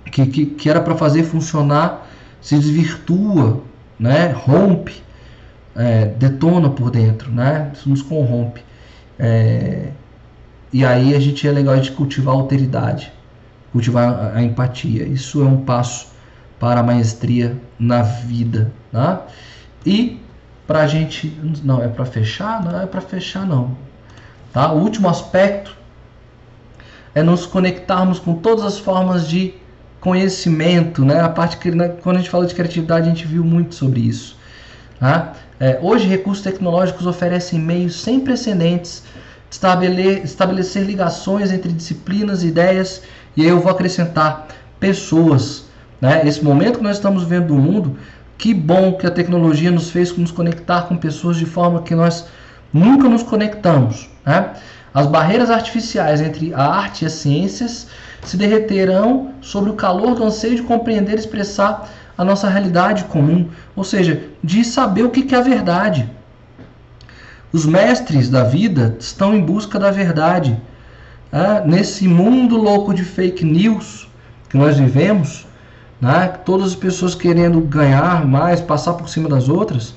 que, que, que, era para fazer funcionar se desvirtua, né? rompe, é, detona por dentro, né? isso nos corrompe. É, e aí a gente é legal de cultivar a alteridade, cultivar a, a, empatia. Isso é um passo para a maestria na vida, né? E para a gente, não é para fechar, não é para fechar não, tá? O último aspecto é nos conectarmos com todas as formas de conhecimento, né? A parte que né, quando a gente fala de criatividade a gente viu muito sobre isso, tá? É, hoje, recursos tecnológicos oferecem meios sem precedentes de estabelecer, estabelecer ligações entre disciplinas, ideias, e aí eu vou acrescentar pessoas. Né? Momento que nós estamos vendo do mundo, que bom que a tecnologia nos fez nos conectar com pessoas de forma que nós nunca nos conectamos. Né? As barreiras artificiais entre a arte e as ciências se derreterão sobre o calor do anseio de compreender e expressar a nossa realidade comum, ou seja, de saber o que é a verdade. Os mestres da vida estão em busca da verdade. Ah, nesse mundo louco de fake news que nós vivemos, né, todas as pessoas querendo ganhar mais, passar por cima das outras.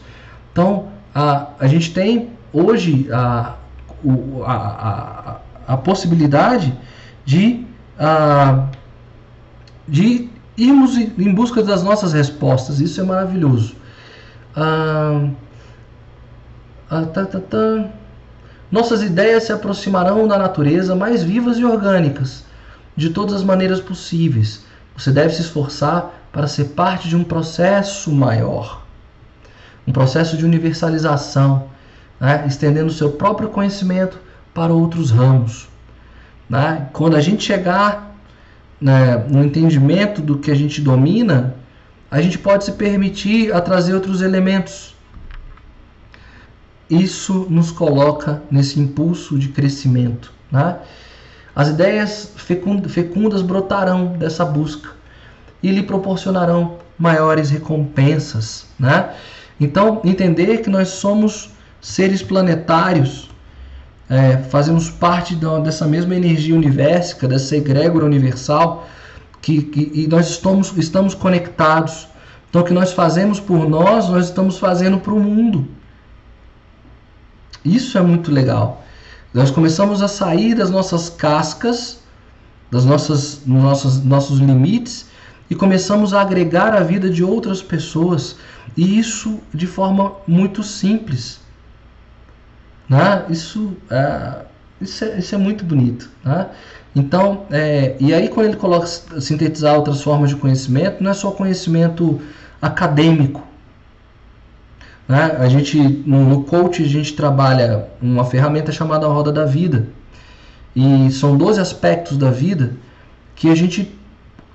Então, a, a gente tem hoje a, a, a, a possibilidade de, a, de irmos em busca das nossas respostas. Isso é maravilhoso. Ah, ah, tá, tá, tá. Nossas ideias se aproximarão da natureza mais vivas e orgânicas, de todas as maneiras possíveis. Você deve se esforçar para ser parte de um processo maior, um processo de universalização, né? estendendo o seu próprio conhecimento para outros ramos. Né? Quando a gente chegar né, no entendimento do que a gente domina, a gente pode se permitir a trazer outros elementos. Isso nos coloca nesse impulso de crescimento. Né? As ideias fecundas brotarão dessa busca e lhe proporcionarão maiores recompensas. Né? Então, entender que nós somos seres planetários é, fazemos parte da, dessa mesma energia universa, dessa egrégora universal, que, que, e nós estamos, estamos conectados. Então, o que nós fazemos por nós, nós estamos fazendo para o mundo. Isso é muito legal. Nós começamos a sair das nossas cascas, das nossas, nossas nossos limites e começamos a agregar a vida de outras pessoas. E isso de forma muito simples. Né? Isso, é, isso, é, isso é muito bonito. Né? Então, é, e aí quando ele coloca sintetizar outras formas de conhecimento, não é só conhecimento acadêmico. Né? A gente, no, coach, a gente trabalha uma ferramenta chamada Roda da Vida. E são 12 aspectos da vida que a gente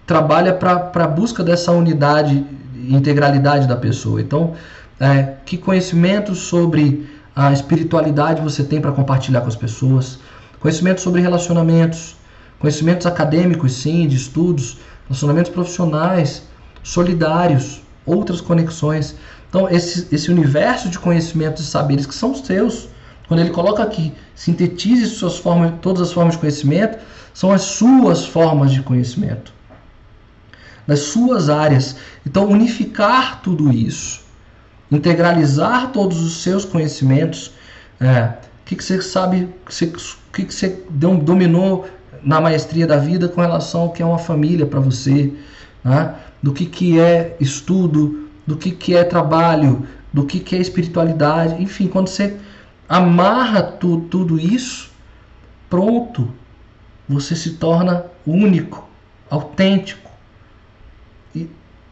trabalha para a busca dessa unidade integralidade da pessoa. Então, é, que conhecimentos sobre a espiritualidade você tem para compartilhar com as pessoas, conhecimento sobre relacionamentos, conhecimentos acadêmicos, sim, de estudos, relacionamentos profissionais, solidários, outras conexões. Então, esse, esse universo de conhecimentos e saberes que são seus, quando ele coloca aqui, sintetize suas formas, todas as formas de conhecimento, são as suas formas de conhecimento, nas suas áreas. Então, unificar tudo isso integralizar todos os seus conhecimentos. É, o que, que você sabe, o que, que você dominou na maestria da vida com relação ao que é uma família para você, né? do que, que é estudo, do que, que é trabalho, do que, que é espiritualidade, enfim, quando você amarra tu, tudo isso, pronto, você se torna único, autêntico. E,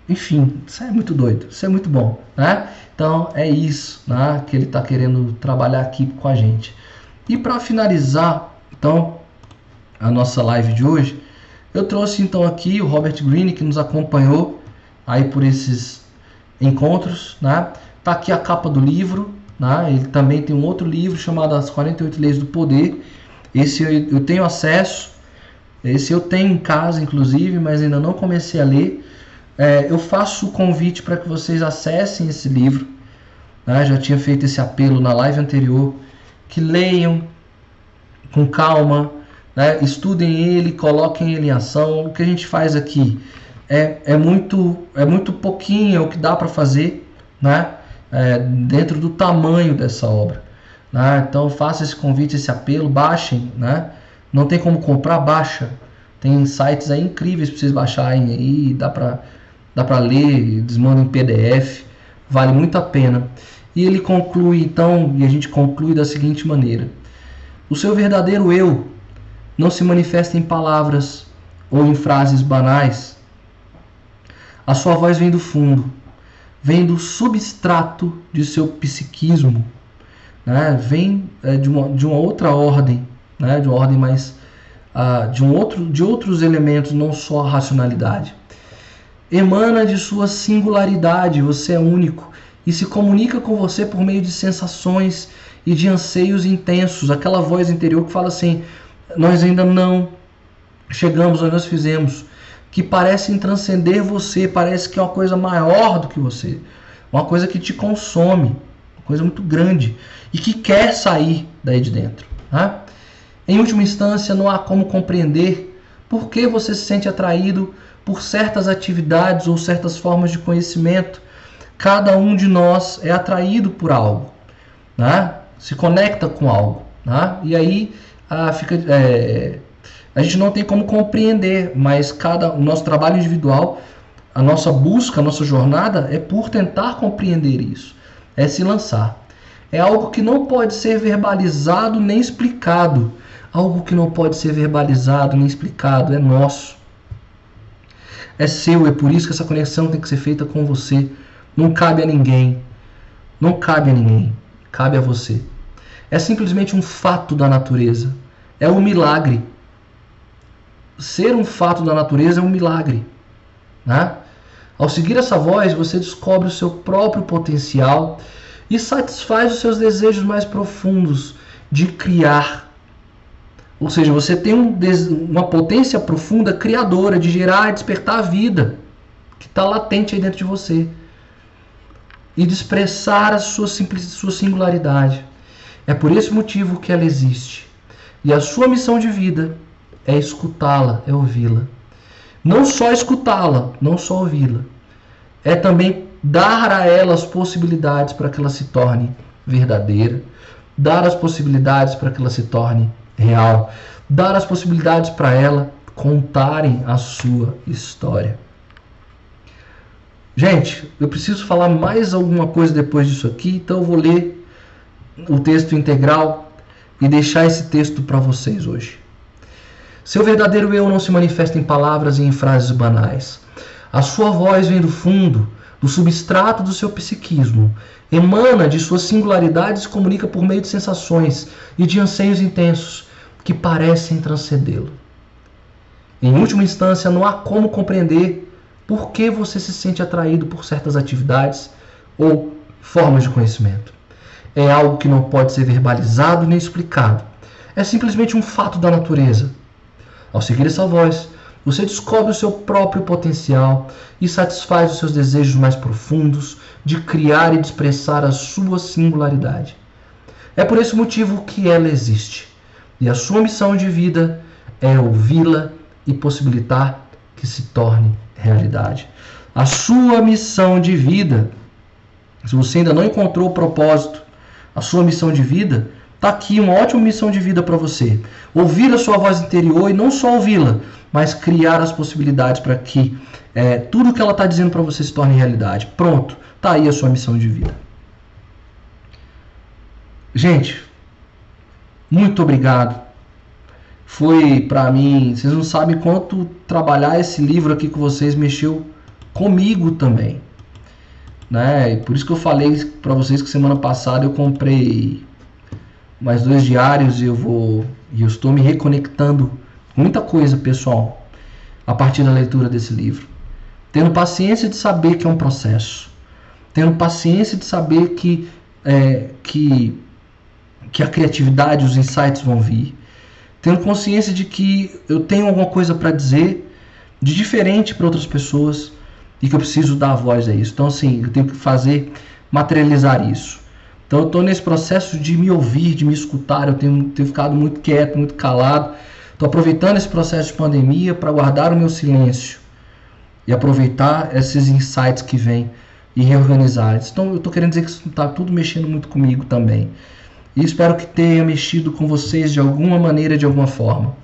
enfim, isso é muito doido, isso é muito bom, né? Então é isso né, que ele está querendo trabalhar aqui com a gente. E para finalizar, então, a nossa live de hoje, eu trouxe então aqui o Robert Greene que nos acompanhou aí por esses encontros, né? Tá aqui a capa do livro, né? Ele também tem um outro livro chamado As 48 Leis do Poder. Esse eu, tenho acesso, esse eu tenho em casa, inclusive, mas ainda não comecei a ler. É, eu faço o convite para que vocês acessem esse livro. Né? Já tinha feito esse apelo na live anterior. Que leiam com calma, né? estudem ele, coloquem ele em ação. O que a gente faz aqui é, é, muito, é muito pouquinho é o que dá para fazer né? É, dentro do tamanho dessa obra. Né? Então faça esse convite, esse apelo, baixem. Né? Não tem como comprar, baixa. Tem sites aí incríveis para vocês baixarem aí, dá para dá para ler, desmanda em PDF, vale muito a pena. E ele conclui então, e a gente conclui da seguinte maneira: O seu verdadeiro eu não se manifesta em palavras ou em frases banais. A sua voz vem do fundo, vem do substrato de seu psiquismo, né? vem é, de, uma, de uma outra ordem, né? de uma ordem mais. Uh, de, um outro, de outros elementos, não só a racionalidade emana de sua singularidade, você é único e se comunica com você por meio de sensações e de anseios intensos, aquela voz interior que fala assim: nós ainda não chegamos onde nós fizemos, que parecem transcender você, parece que é uma coisa maior do que você, uma coisa que te consome, uma coisa muito grande e que quer sair daí de dentro. Né? Em última instância, não há como compreender por que você se sente atraído por certas atividades ou certas formas de conhecimento. Cada um de nós é atraído por algo, né? se conecta com algo. Né? E aí a, fica, é, a gente não tem como compreender, mas cada o nosso trabalho individual, a nossa busca, a nossa jornada é por tentar compreender isso, é se lançar. É algo que não pode ser verbalizado nem explicado. Algo que não pode ser verbalizado nem explicado é nosso é seu, é por isso que essa conexão tem que ser feita com você. Não cabe a ninguém. Não cabe a ninguém. Cabe a você. É simplesmente um fato da natureza. É um milagre. Ser um fato da natureza é um milagre. Né? Ao seguir essa voz, você descobre o seu próprio potencial e satisfaz os seus desejos mais profundos de criar ou seja, você tem um, uma potência profunda criadora de gerar e despertar a vida que está latente aí dentro de você e de expressar a sua, sua singularidade. É por esse motivo que ela existe. E a sua missão de vida é escutá-la, é ouvi-la. Não só escutá-la, não só ouvi-la. É também dar a ela as possibilidades para que ela se torne verdadeira, dar as possibilidades para que ela se torne real, dar as possibilidades para ela contarem a sua história. Gente, eu preciso falar mais alguma coisa depois disso aqui, então eu vou ler o texto integral e deixar esse texto para vocês hoje. Seu verdadeiro eu não se manifesta em palavras e em frases banais. A sua voz vem do fundo, do substrato do seu psiquismo, emana de suas singularidades e se comunica por meio de sensações e de anseios intensos que parecem transcendê-lo. Em última instância, não há como compreender por que você se sente atraído por certas atividades ou formas de conhecimento. É algo que não pode ser verbalizado nem explicado. É simplesmente um fato da natureza. Ao seguir essa voz, você descobre o seu próprio potencial e satisfaz os seus desejos mais profundos de criar e de expressar a sua singularidade. É por esse motivo que ela existe. E a sua missão de vida é ouvi-la e possibilitar que se torne realidade. A sua missão de vida, se você ainda não encontrou o propósito, a sua missão de vida, está aqui uma ótima missão de vida para você. Ouvir a sua voz interior e não só ouvi-la, mas criar as possibilidades para que é, tudo que ela está dizendo para você se torne realidade. Pronto, está aí a sua missão de vida. Gente, muito obrigado. Foi para mim, vocês não sabem quanto trabalhar esse livro aqui com vocês mexeu comigo também. Né? E por isso que eu falei para vocês que semana passada eu comprei mais dois diários e eu vou e eu estou me reconectando muita coisa, pessoal, a partir da leitura desse livro. Tendo paciência de saber que é um processo. tendo paciência de saber que, é, que, que a criatividade, os insights vão vir, tendo consciência de que eu tenho alguma coisa para dizer de diferente para outras pessoas e que eu preciso dar voz a isso. Então, assim, eu tenho que fazer, materializar isso. Então, eu estou nesse processo de me ouvir, de me escutar. Eu tenho, tenho ficado muito quieto, muito calado. Estou aproveitando esse processo de pandemia para guardar o meu silêncio e aproveitar esses insights que vêm e reorganizar. Então, eu estou querendo dizer que isso está tudo mexendo muito comigo também. E espero que tenha mexido com vocês de alguma maneira, de alguma forma.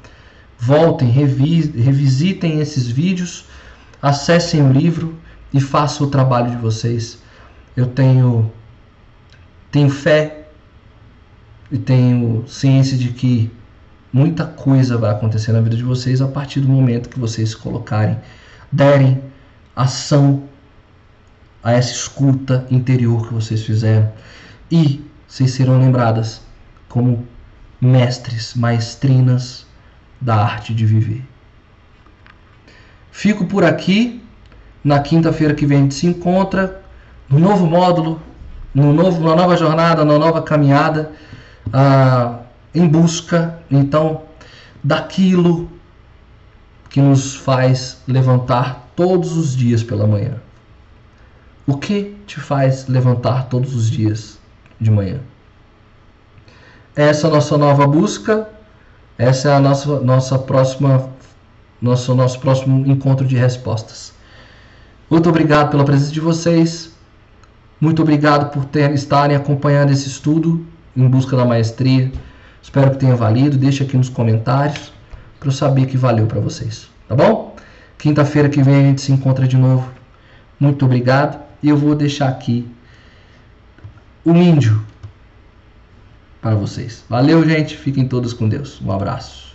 Voltem, revisitem esses vídeos, acessem o livro e façam o trabalho de vocês. Eu tenho, tenho fé e tenho ciência de que muita coisa vai acontecer na vida de vocês a partir do momento que vocês se colocarem, derem ação a essa escuta interior que vocês fizeram e vocês serão lembradas como mestres, maestrinas da arte de viver. Fico por aqui. Na quinta-feira que vem a gente se encontra no novo módulo, no novo, na nova jornada, na nova caminhada, ah, em busca então daquilo que nos faz levantar todos os dias pela manhã. O que te faz levantar todos os dias de manhã? Essa é a nossa nova busca, essa é a nossa, nossa próxima, nosso, nosso próximo encontro de respostas. Muito obrigado pela presença de vocês. Muito obrigado por ter, estarem acompanhando esse estudo em busca da maestria. Espero que tenha valido. Deixe aqui nos comentários para eu saber que valeu para vocês. Tá bom? Quinta-feira que vem a gente se encontra de novo. Muito obrigado. E eu vou deixar aqui o índio para vocês. Valeu, gente. Fiquem todos com Deus. Um abraço.